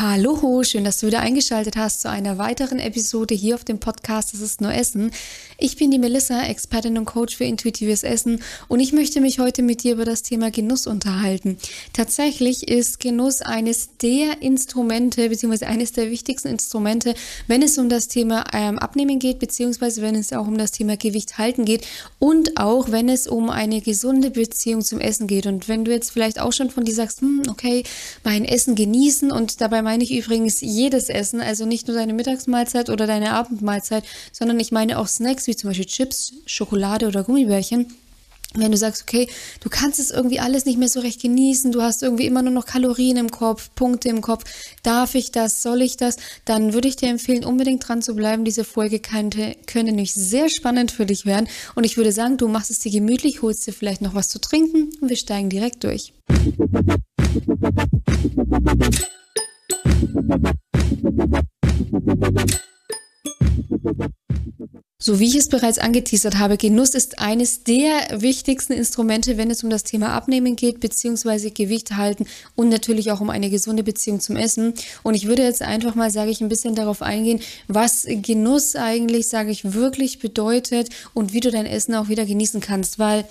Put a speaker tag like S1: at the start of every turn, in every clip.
S1: Hallo, schön, dass du wieder eingeschaltet hast zu einer weiteren Episode hier auf dem Podcast Das ist nur Essen. Ich bin die Melissa, Expertin und Coach für intuitives Essen und ich möchte mich heute mit dir über das Thema Genuss unterhalten. Tatsächlich ist Genuss eines der Instrumente, beziehungsweise eines der wichtigsten Instrumente, wenn es um das Thema ähm, Abnehmen geht, beziehungsweise wenn es auch um das Thema Gewicht halten geht und auch wenn es um eine gesunde Beziehung zum Essen geht. Und wenn du jetzt vielleicht auch schon von dir sagst, hm, okay, mein Essen genießen und dabei meine ich übrigens jedes Essen, also nicht nur deine Mittagsmahlzeit oder deine Abendmahlzeit, sondern ich meine auch Snacks wie zum Beispiel Chips, Schokolade oder Gummibärchen. Wenn du sagst, okay, du kannst es irgendwie alles nicht mehr so recht genießen, du hast irgendwie immer nur noch Kalorien im Kopf, Punkte im Kopf, darf ich das, soll ich das, dann würde ich dir empfehlen, unbedingt dran zu bleiben. Diese Folge könnte, könnte nämlich sehr spannend für dich werden. Und ich würde sagen, du machst es dir gemütlich, holst dir vielleicht noch was zu trinken und wir steigen direkt durch. So wie ich es bereits angeteasert habe, Genuss ist eines der wichtigsten Instrumente, wenn es um das Thema Abnehmen geht, beziehungsweise Gewicht halten und natürlich auch um eine gesunde Beziehung zum Essen. Und ich würde jetzt einfach mal, sage ich, ein bisschen darauf eingehen, was Genuss eigentlich, sage ich, wirklich bedeutet und wie du dein Essen auch wieder genießen kannst, weil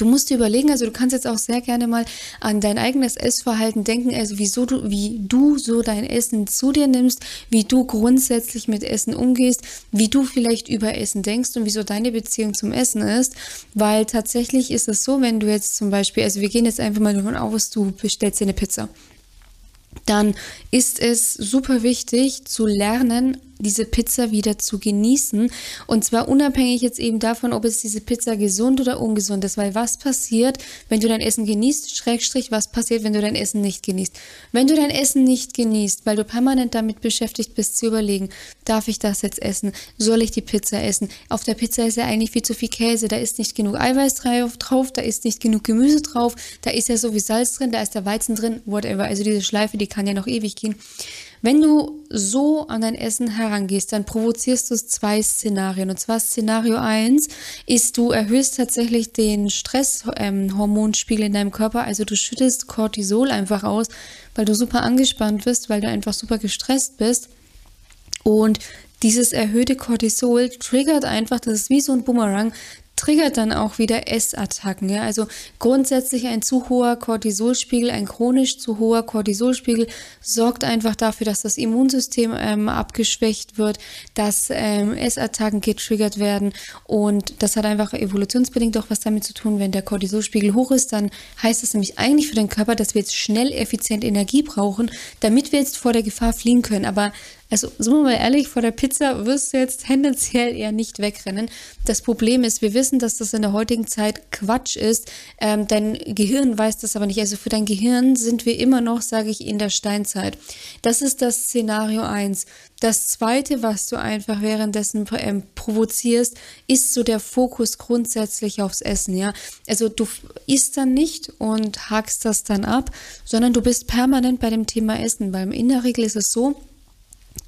S1: Du musst dir überlegen, also du kannst jetzt auch sehr gerne mal an dein eigenes Essverhalten denken, also wieso du, wie du so dein Essen zu dir nimmst, wie du grundsätzlich mit Essen umgehst, wie du vielleicht über Essen denkst und wieso deine Beziehung zum Essen ist, weil tatsächlich ist es so, wenn du jetzt zum Beispiel, also wir gehen jetzt einfach mal davon aus, du bestellst dir eine Pizza. Dann ist es super wichtig zu lernen, diese Pizza wieder zu genießen. Und zwar unabhängig jetzt eben davon, ob es diese Pizza gesund oder ungesund ist. Weil was passiert, wenn du dein Essen genießt, Schrägstrich, was passiert, wenn du dein Essen nicht genießt? Wenn du dein Essen nicht genießt, weil du permanent damit beschäftigt bist zu überlegen, darf ich das jetzt essen? Soll ich die Pizza essen? Auf der Pizza ist ja eigentlich viel zu viel Käse, da ist nicht genug Eiweiß drauf, da ist nicht genug Gemüse drauf, da ist ja so wie Salz drin, da ist der Weizen drin, whatever. Also diese Schleife, die kann ja noch ewig gehen. Wenn du so an dein Essen herangehst, dann provozierst du zwei Szenarien. Und zwar Szenario 1 ist, du erhöhst tatsächlich den Stresshormonspiegel ähm, in deinem Körper. Also du schüttest Cortisol einfach aus, weil du super angespannt bist, weil du einfach super gestresst bist. Und dieses erhöhte Cortisol triggert einfach, das ist wie so ein Boomerang, triggert dann auch wieder Essattacken. Ja? Also grundsätzlich ein zu hoher Cortisolspiegel, ein chronisch zu hoher Cortisolspiegel sorgt einfach dafür, dass das Immunsystem ähm, abgeschwächt wird, dass ähm, Essattacken getriggert werden und das hat einfach evolutionsbedingt auch was damit zu tun, wenn der Cortisolspiegel hoch ist, dann heißt das nämlich eigentlich für den Körper, dass wir jetzt schnell effizient Energie brauchen, damit wir jetzt vor der Gefahr fliehen können. Aber also, sind wir mal ehrlich, vor der Pizza wirst du jetzt tendenziell eher nicht wegrennen. Das Problem ist, wir wissen, dass das in der heutigen Zeit Quatsch ist. Ähm, dein Gehirn weiß das aber nicht. Also für dein Gehirn sind wir immer noch, sage ich, in der Steinzeit. Das ist das Szenario eins. Das zweite, was du einfach währenddessen ähm, provozierst, ist so der Fokus grundsätzlich aufs Essen, ja. Also du isst dann nicht und hakst das dann ab, sondern du bist permanent bei dem Thema Essen, weil in der Regel ist es so,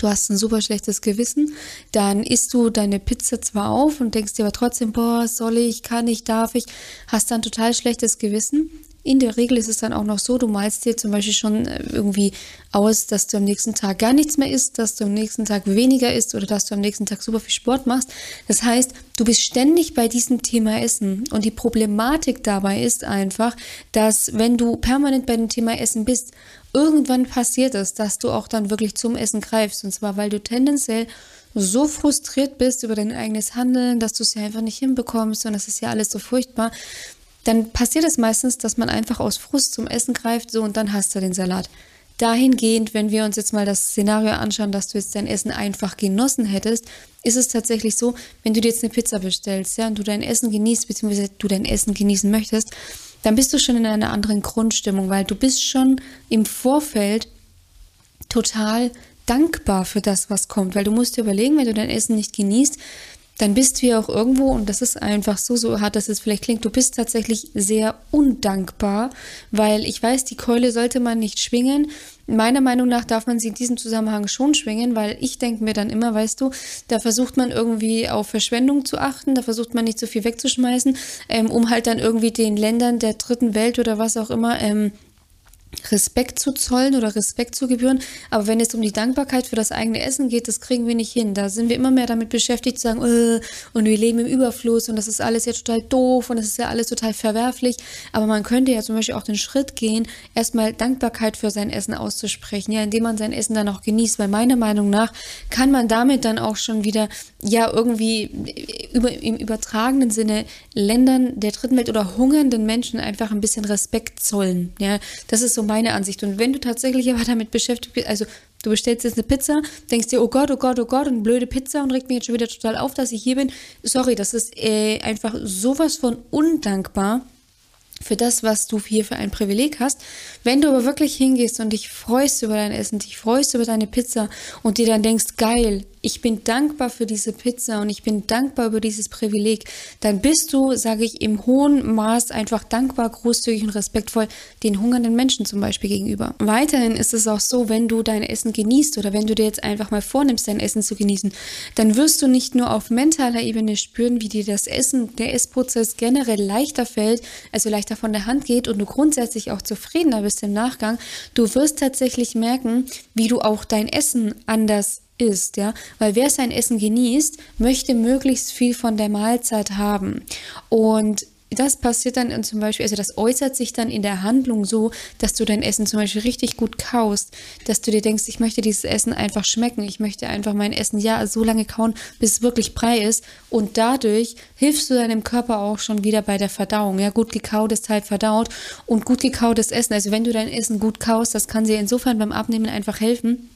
S1: du hast ein super schlechtes Gewissen, dann isst du deine Pizza zwar auf und denkst dir aber trotzdem, boah, soll ich, kann ich, darf ich, hast dann total schlechtes Gewissen. In der Regel ist es dann auch noch so, du malst dir zum Beispiel schon äh, irgendwie aus, dass du am nächsten Tag gar nichts mehr isst, dass du am nächsten Tag weniger isst oder dass du am nächsten Tag super viel Sport machst. Das heißt, du bist ständig bei diesem Thema Essen. Und die Problematik dabei ist einfach, dass wenn du permanent bei dem Thema Essen bist irgendwann passiert es, dass du auch dann wirklich zum Essen greifst. Und zwar, weil du tendenziell so frustriert bist über dein eigenes Handeln, dass du es ja einfach nicht hinbekommst und das ist ja alles so furchtbar. Dann passiert es meistens, dass man einfach aus Frust zum Essen greift, so und dann hast du den Salat. Dahingehend, wenn wir uns jetzt mal das Szenario anschauen, dass du jetzt dein Essen einfach genossen hättest, ist es tatsächlich so, wenn du dir jetzt eine Pizza bestellst, ja, und du dein Essen genießt, beziehungsweise du dein Essen genießen möchtest, dann bist du schon in einer anderen Grundstimmung, weil du bist schon im Vorfeld total dankbar für das, was kommt, weil du musst dir überlegen, wenn du dein Essen nicht genießt, dann bist du ja auch irgendwo, und das ist einfach so, so hart, dass es vielleicht klingt, du bist tatsächlich sehr undankbar, weil ich weiß, die Keule sollte man nicht schwingen. Meiner Meinung nach darf man sie in diesem Zusammenhang schon schwingen, weil ich denke mir dann immer, weißt du, da versucht man irgendwie auf Verschwendung zu achten, da versucht man nicht so viel wegzuschmeißen, ähm, um halt dann irgendwie den Ländern der dritten Welt oder was auch immer ähm, Respekt zu zollen oder Respekt zu gebühren. Aber wenn es um die Dankbarkeit für das eigene Essen geht, das kriegen wir nicht hin. Da sind wir immer mehr damit beschäftigt zu sagen, äh, und wir leben im Überfluss und das ist alles ja total doof und das ist ja alles total verwerflich. Aber man könnte ja zum Beispiel auch den Schritt gehen, erstmal Dankbarkeit für sein Essen auszusprechen, ja, indem man sein Essen dann auch genießt. Weil meiner Meinung nach kann man damit dann auch schon wieder, ja, irgendwie über, im übertragenen Sinne Ländern der dritten Welt oder hungernden Menschen einfach ein bisschen Respekt zollen. Ja, das ist so meine Ansicht. Und wenn du tatsächlich aber damit beschäftigt bist, also du bestellst jetzt eine Pizza, denkst dir, oh Gott, oh Gott, oh Gott, eine blöde Pizza und regt mich jetzt schon wieder total auf, dass ich hier bin. Sorry, das ist äh, einfach sowas von undankbar für das, was du hier für ein Privileg hast. Wenn du aber wirklich hingehst und dich freust über dein Essen, dich freust über deine Pizza und dir dann denkst, geil, ich bin dankbar für diese Pizza und ich bin dankbar über dieses Privileg, dann bist du, sage ich, im hohen Maß einfach dankbar, großzügig und respektvoll den hungernden Menschen zum Beispiel gegenüber. Weiterhin ist es auch so, wenn du dein Essen genießt oder wenn du dir jetzt einfach mal vornimmst, dein Essen zu genießen, dann wirst du nicht nur auf mentaler Ebene spüren, wie dir das Essen, der Essprozess generell leichter fällt, also leichter von der Hand geht und du grundsätzlich auch zufriedener bist im Nachgang. Du wirst tatsächlich merken, wie du auch dein Essen anders isst, ja, weil wer sein Essen genießt, möchte möglichst viel von der Mahlzeit haben. Und das passiert dann zum Beispiel, also das äußert sich dann in der Handlung so, dass du dein Essen zum Beispiel richtig gut kaust, dass du dir denkst, ich möchte dieses Essen einfach schmecken, ich möchte einfach mein Essen ja so lange kauen, bis es wirklich brei ist. Und dadurch hilfst du deinem Körper auch schon wieder bei der Verdauung. Ja, gut gekaut ist halt verdaut und gut gekautes Essen, also wenn du dein Essen gut kaust, das kann dir insofern beim Abnehmen einfach helfen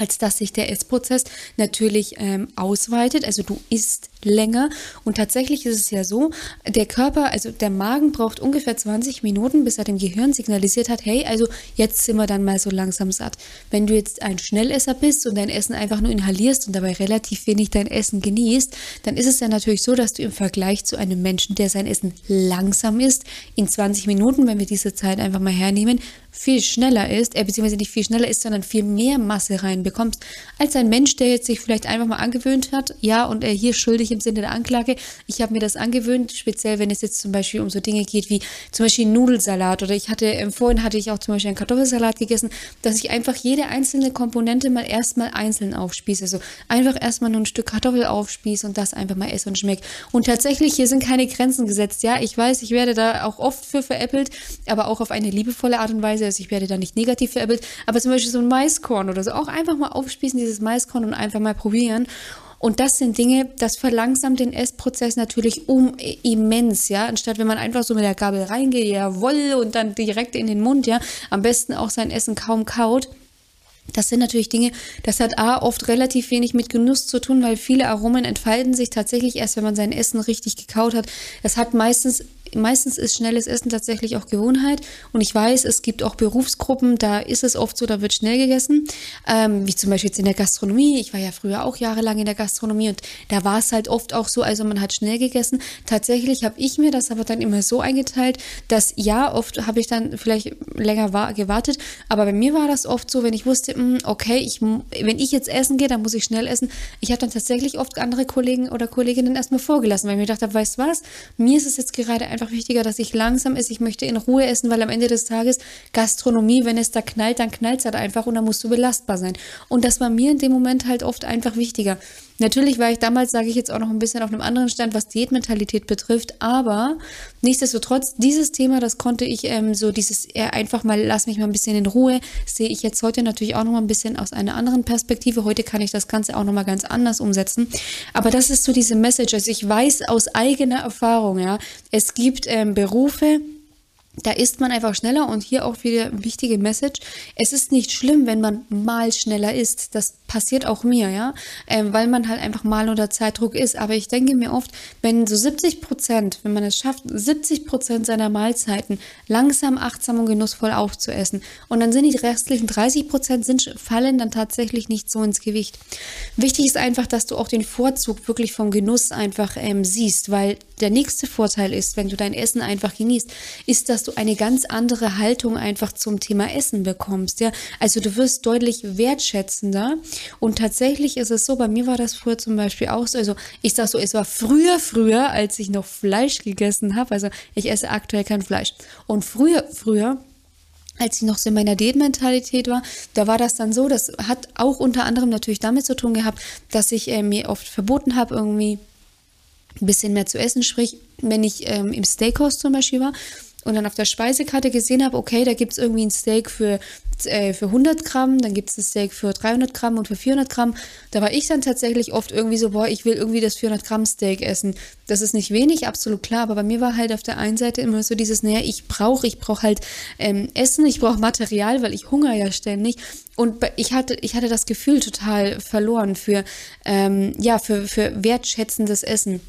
S1: als dass sich der Essprozess natürlich ähm, ausweitet. Also du isst länger und tatsächlich ist es ja so, der Körper, also der Magen braucht ungefähr 20 Minuten, bis er dem Gehirn signalisiert hat, hey, also jetzt sind wir dann mal so langsam satt. Wenn du jetzt ein Schnellesser bist und dein Essen einfach nur inhalierst und dabei relativ wenig dein Essen genießt, dann ist es ja natürlich so, dass du im Vergleich zu einem Menschen, der sein Essen langsam isst, in 20 Minuten, wenn wir diese Zeit einfach mal hernehmen, viel schneller ist, äh, beziehungsweise nicht viel schneller ist, sondern viel mehr Masse reinbekommst, als ein Mensch, der jetzt sich vielleicht einfach mal angewöhnt hat, ja, und er hier schuldig im Sinne der Anklage, ich habe mir das angewöhnt, speziell wenn es jetzt zum Beispiel um so Dinge geht wie zum Beispiel Nudelsalat oder ich hatte, ähm, vorhin hatte ich auch zum Beispiel einen Kartoffelsalat gegessen, dass ich einfach jede einzelne Komponente mal erstmal einzeln aufspieße, also einfach erstmal nur ein Stück Kartoffel aufspieße und das einfach mal esse und schmeckt. Und tatsächlich, hier sind keine Grenzen gesetzt, ja, ich weiß, ich werde da auch oft für veräppelt, aber auch auf eine liebevolle Art und Weise, also ich werde da nicht negativ veräppelt, aber zum Beispiel so ein Maiskorn oder so, auch einfach mal aufspießen, dieses Maiskorn und einfach mal probieren. Und das sind Dinge, das verlangsamt den Essprozess natürlich um immens, ja. Anstatt wenn man einfach so mit der Gabel reingeht, jawoll, und dann direkt in den Mund, ja, am besten auch sein Essen kaum kaut. Das sind natürlich Dinge, das hat A oft relativ wenig mit Genuss zu tun, weil viele Aromen entfalten sich tatsächlich erst, wenn man sein Essen richtig gekaut hat. Es hat meistens meistens ist schnelles Essen tatsächlich auch Gewohnheit. Und ich weiß, es gibt auch Berufsgruppen, da ist es oft so, da wird schnell gegessen. Ähm, wie zum Beispiel jetzt in der Gastronomie. Ich war ja früher auch jahrelang in der Gastronomie und da war es halt oft auch so, also man hat schnell gegessen. Tatsächlich habe ich mir das aber dann immer so eingeteilt, dass ja, oft habe ich dann vielleicht länger war, gewartet, aber bei mir war das oft so, wenn ich wusste, mh, hm, okay, ich, wenn ich jetzt essen gehe, dann muss ich schnell essen. Ich habe dann tatsächlich oft andere Kollegen oder Kolleginnen erstmal vorgelassen, weil ich mir gedacht habe, weißt du was, mir ist es jetzt gerade einfach einfach wichtiger, dass ich langsam esse. Ich möchte in Ruhe essen, weil am Ende des Tages Gastronomie, wenn es da knallt, dann knallt es halt einfach und dann musst du belastbar sein. Und das war mir in dem Moment halt oft einfach wichtiger. Natürlich war ich damals, sage ich jetzt auch noch ein bisschen auf einem anderen Stand, was Diätmentalität betrifft, aber nichtsdestotrotz, dieses Thema, das konnte ich ähm, so dieses eher einfach mal, lass mich mal ein bisschen in Ruhe, sehe ich jetzt heute natürlich auch noch mal ein bisschen aus einer anderen Perspektive. Heute kann ich das Ganze auch noch mal ganz anders umsetzen. Aber das ist so diese Message. Also ich weiß aus eigener Erfahrung, ja, es gibt ähm, Berufe, da ist man einfach schneller und hier auch wieder wichtige Message. Es ist nicht schlimm, wenn man mal schneller ist. Das passiert auch mir, ja, ähm, weil man halt einfach mal unter Zeitdruck ist. Aber ich denke mir oft, wenn so 70 Prozent, wenn man es schafft, 70 Prozent seiner Mahlzeiten langsam, achtsam und genussvoll aufzuessen und dann sind die restlichen 30 Prozent fallen dann tatsächlich nicht so ins Gewicht. Wichtig ist einfach, dass du auch den Vorzug wirklich vom Genuss einfach ähm, siehst, weil der nächste Vorteil ist, wenn du dein Essen einfach genießt, ist, dass du eine ganz andere Haltung einfach zum Thema Essen bekommst. Ja, also du wirst deutlich wertschätzender. Und tatsächlich ist es so, bei mir war das früher zum Beispiel auch so. Also ich sag so, es war früher, früher, als ich noch Fleisch gegessen habe. Also ich esse aktuell kein Fleisch. Und früher, früher als ich noch so in meiner Diätmentalität war, da war das dann so, das hat auch unter anderem natürlich damit zu tun gehabt, dass ich äh, mir oft verboten habe, irgendwie ein bisschen mehr zu essen. Sprich, wenn ich ähm, im Steakhouse zum Beispiel war und dann auf der Speisekarte gesehen habe, okay, da gibt es irgendwie ein Steak für äh, für 100 Gramm, dann gibt es ein Steak für 300 Gramm und für 400 Gramm. Da war ich dann tatsächlich oft irgendwie so, boah, ich will irgendwie das 400 Gramm Steak essen. Das ist nicht wenig, absolut klar, aber bei mir war halt auf der einen Seite immer so dieses, naja, ich brauche, ich brauche halt ähm, Essen, ich brauche Material, weil ich hungere ja ständig. Und ich hatte, ich hatte das Gefühl total verloren für, ähm, ja, für, für wertschätzendes Essen.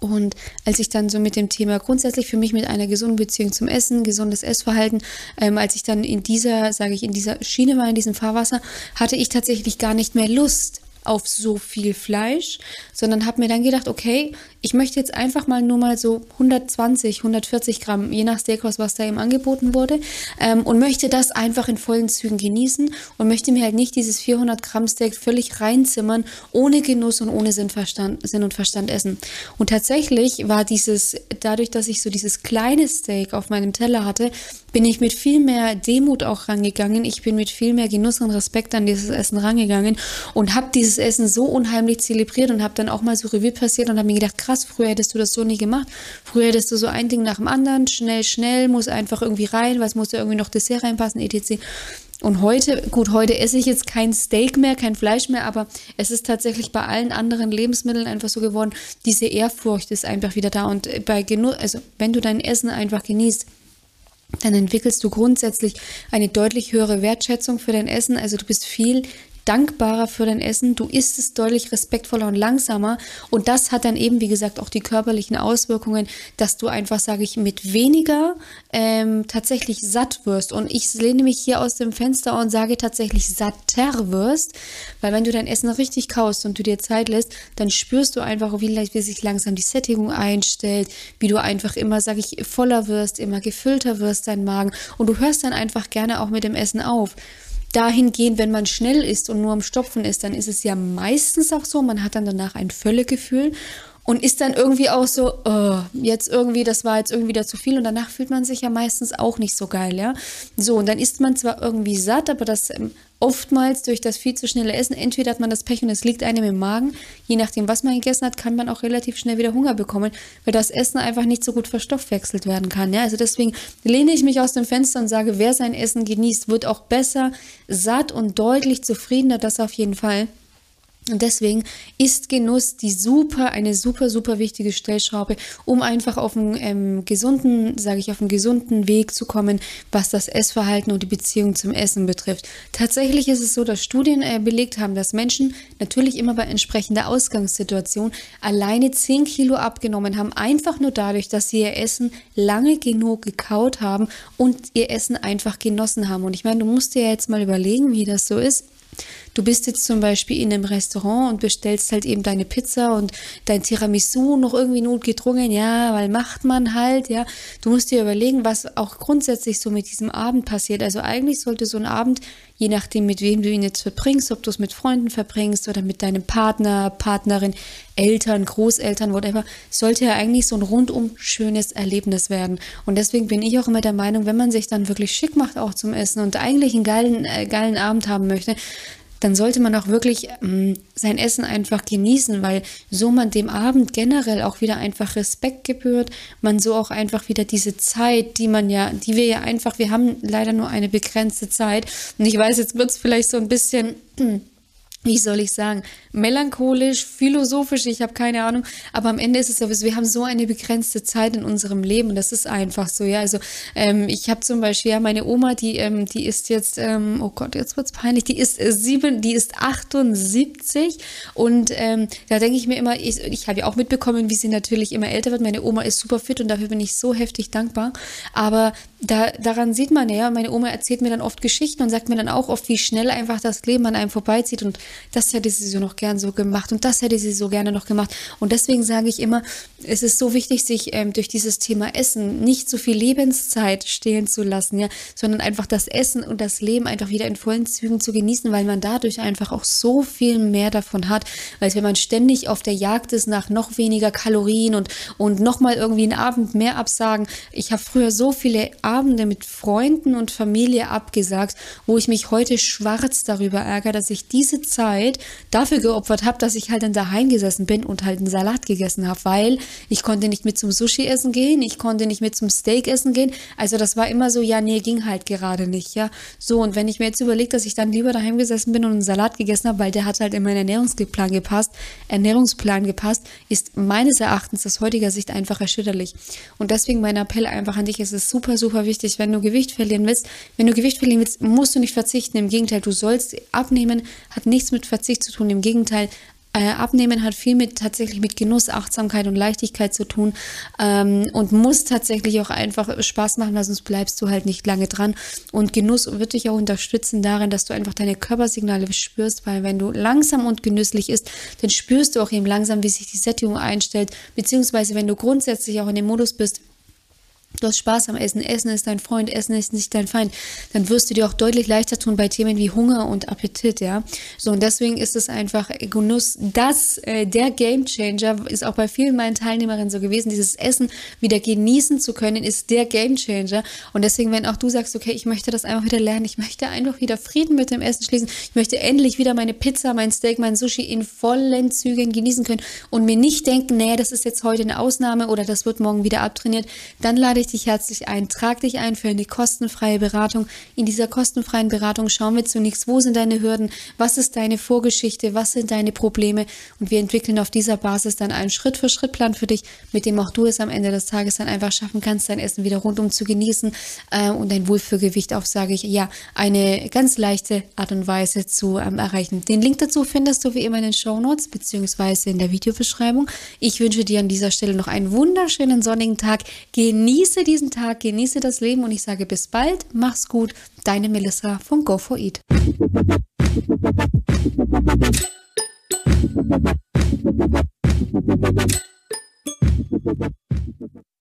S1: Und als ich dann so mit dem Thema grundsätzlich für mich mit einer gesunden Beziehung zum Essen, gesundes Essverhalten, ähm, als ich dann in dieser, sage ich, in dieser Schiene war, in diesem Fahrwasser, hatte ich tatsächlich gar nicht mehr Lust auf so viel Fleisch, sondern habe mir dann gedacht, okay, ich möchte jetzt einfach mal nur mal so 120, 140 Gramm, je nach Steakhouse, was da eben angeboten wurde, ähm, und möchte das einfach in vollen Zügen genießen und möchte mir halt nicht dieses 400 Gramm Steak völlig reinzimmern, ohne Genuss und ohne Sinn, Sinn und Verstand essen. Und tatsächlich war dieses, dadurch, dass ich so dieses kleine Steak auf meinem Teller hatte, bin ich mit viel mehr Demut auch rangegangen. Ich bin mit viel mehr Genuss und Respekt an dieses Essen rangegangen und habe dieses Essen so unheimlich zelebriert und habe dann auch mal so Revue passiert und habe mir gedacht, krass, früher hättest du das so nie gemacht. Früher hättest du so ein Ding nach dem anderen, schnell, schnell, muss einfach irgendwie rein, es muss ja irgendwie noch Dessert reinpassen, etc. Und heute, gut, heute esse ich jetzt kein Steak mehr, kein Fleisch mehr, aber es ist tatsächlich bei allen anderen Lebensmitteln einfach so geworden, diese Ehrfurcht ist einfach wieder da. Und bei Genuss, also wenn du dein Essen einfach genießt, dann entwickelst du grundsätzlich eine deutlich höhere Wertschätzung für dein Essen. Also du bist viel dankbarer für dein Essen, du isst es deutlich respektvoller und langsamer. Und das hat dann eben, wie gesagt, auch die körperlichen Auswirkungen, dass du einfach, sage ich, mit weniger ähm, tatsächlich satt wirst. Und ich lehne mich hier aus dem Fenster und sage tatsächlich satter wirst, weil wenn du dein Essen richtig kaust und du dir Zeit lässt, dann spürst du einfach, wie, wie sich langsam die Sättigung einstellt, wie du einfach immer, sage ich, voller wirst, immer gefüllter wirst, dein Magen. Und du hörst dann einfach gerne auch mit dem Essen auf dahingehend, wenn man schnell ist und nur am Stopfen ist, dann ist es ja meistens auch so, man hat dann danach ein Völlegefühl und ist dann irgendwie auch so, oh, jetzt irgendwie, das war jetzt irgendwie wieder zu viel und danach fühlt man sich ja meistens auch nicht so geil, ja. So, und dann ist man zwar irgendwie satt, aber das ähm, oftmals durch das viel zu schnelle Essen, entweder hat man das Pech und es liegt einem im Magen, je nachdem, was man gegessen hat, kann man auch relativ schnell wieder Hunger bekommen, weil das Essen einfach nicht so gut verstoffwechselt werden kann. Ja? Also deswegen lehne ich mich aus dem Fenster und sage, wer sein Essen genießt, wird auch besser, satt und deutlich zufriedener, das auf jeden Fall. Und deswegen ist Genuss die super, eine super, super wichtige Stellschraube, um einfach auf einen ähm, gesunden, sage ich, auf einen gesunden Weg zu kommen, was das Essverhalten und die Beziehung zum Essen betrifft. Tatsächlich ist es so, dass Studien äh, belegt haben, dass Menschen natürlich immer bei entsprechender Ausgangssituation alleine 10 Kilo abgenommen haben, einfach nur dadurch, dass sie ihr Essen lange genug gekaut haben und ihr Essen einfach genossen haben. Und ich meine, du musst dir jetzt mal überlegen, wie das so ist Du bist jetzt zum Beispiel in einem Restaurant und bestellst halt eben deine Pizza und dein Tiramisu noch irgendwie notgedrungen, ja, weil macht man halt, ja. Du musst dir überlegen, was auch grundsätzlich so mit diesem Abend passiert. Also eigentlich sollte so ein Abend, je nachdem mit wem du ihn jetzt verbringst, ob du es mit Freunden verbringst oder mit deinem Partner, Partnerin, Eltern, Großeltern, whatever, sollte ja eigentlich so ein rundum schönes Erlebnis werden. Und deswegen bin ich auch immer der Meinung, wenn man sich dann wirklich schick macht auch zum Essen und eigentlich einen geilen, äh, geilen Abend haben möchte, dann sollte man auch wirklich ähm, sein Essen einfach genießen, weil so man dem Abend generell auch wieder einfach Respekt gebührt, man so auch einfach wieder diese Zeit, die man ja, die wir ja einfach, wir haben leider nur eine begrenzte Zeit. Und ich weiß, jetzt wird es vielleicht so ein bisschen wie soll ich sagen, melancholisch, philosophisch, ich habe keine Ahnung, aber am Ende ist es so, wir haben so eine begrenzte Zeit in unserem Leben das ist einfach so, ja, also ähm, ich habe zum Beispiel, ja, meine Oma, die, ähm, die ist jetzt, ähm, oh Gott, jetzt wird's peinlich, die ist äh, sieben, die ist 78 und ähm, da denke ich mir immer, ich, ich habe ja auch mitbekommen, wie sie natürlich immer älter wird, meine Oma ist super fit und dafür bin ich so heftig dankbar, aber da, daran sieht man ja, meine Oma erzählt mir dann oft Geschichten und sagt mir dann auch oft, wie schnell einfach das Leben an einem vorbeizieht und das hätte sie so noch gern so gemacht und das hätte sie so gerne noch gemacht. Und deswegen sage ich immer, es ist so wichtig, sich ähm, durch dieses Thema Essen nicht so viel Lebenszeit stehlen zu lassen, ja, sondern einfach das Essen und das Leben einfach wieder in vollen Zügen zu genießen, weil man dadurch einfach auch so viel mehr davon hat, als wenn man ständig auf der Jagd ist nach noch weniger Kalorien und, und nochmal irgendwie einen Abend mehr absagen. Ich habe früher so viele Abende mit Freunden und Familie abgesagt, wo ich mich heute schwarz darüber ärgere, dass ich diese Zeit dafür geopfert habe, dass ich halt dann daheim gesessen bin und halt einen Salat gegessen habe, weil ich konnte nicht mit zum Sushi essen gehen, ich konnte nicht mit zum Steak essen gehen. Also das war immer so, ja, nee, ging halt gerade nicht, ja. So, und wenn ich mir jetzt überlege, dass ich dann lieber daheim gesessen bin und einen Salat gegessen habe, weil der hat halt in meinen Ernährungsplan gepasst, Ernährungsplan gepasst, ist meines Erachtens aus heutiger Sicht einfach erschütterlich. Und deswegen mein Appell einfach an dich, es ist super, super wichtig, wenn du Gewicht verlieren willst, wenn du Gewicht verlieren willst, musst du nicht verzichten. Im Gegenteil, du sollst abnehmen, hat nichts mit Verzicht zu tun. Im Gegenteil, äh, Abnehmen hat viel mit tatsächlich mit Genuss, Achtsamkeit und Leichtigkeit zu tun ähm, und muss tatsächlich auch einfach Spaß machen, sonst bleibst du halt nicht lange dran. Und Genuss wird dich auch unterstützen darin, dass du einfach deine Körpersignale spürst, weil wenn du langsam und genüsslich isst, dann spürst du auch eben langsam, wie sich die Sättigung einstellt, beziehungsweise wenn du grundsätzlich auch in dem Modus bist, du hast Spaß am Essen, Essen ist dein Freund, Essen ist nicht dein Feind, dann wirst du dir auch deutlich leichter tun bei Themen wie Hunger und Appetit, ja. So, und deswegen ist es einfach Genuss, das, äh, der Game Changer ist auch bei vielen meinen Teilnehmerinnen so gewesen, dieses Essen wieder genießen zu können, ist der Game Changer. Und deswegen, wenn auch du sagst, okay, ich möchte das einfach wieder lernen, ich möchte einfach wieder Frieden mit dem Essen schließen, ich möchte endlich wieder meine Pizza, mein Steak, mein Sushi in vollen Zügen genießen können und mir nicht denken, nee, das ist jetzt heute eine Ausnahme oder das wird morgen wieder abtrainiert, dann lade ich dich herzlich ein. Trag dich ein für eine kostenfreie Beratung. In dieser kostenfreien Beratung schauen wir zunächst, wo sind deine Hürden, was ist deine Vorgeschichte, was sind deine Probleme und wir entwickeln auf dieser Basis dann einen Schritt-für-Schritt-Plan für dich, mit dem auch du es am Ende des Tages dann einfach schaffen kannst, dein Essen wieder rundum zu genießen äh, und dein Wohlfühlgewicht auf, sage ich, ja, eine ganz leichte Art und Weise zu ähm, erreichen. Den Link dazu findest du wie immer in den Show Notes beziehungsweise in der Videobeschreibung. Ich wünsche dir an dieser Stelle noch einen wunderschönen sonnigen Tag. Genieße Genieße diesen Tag, genieße das Leben und ich sage bis bald, mach's gut, deine Melissa von Go for Eat.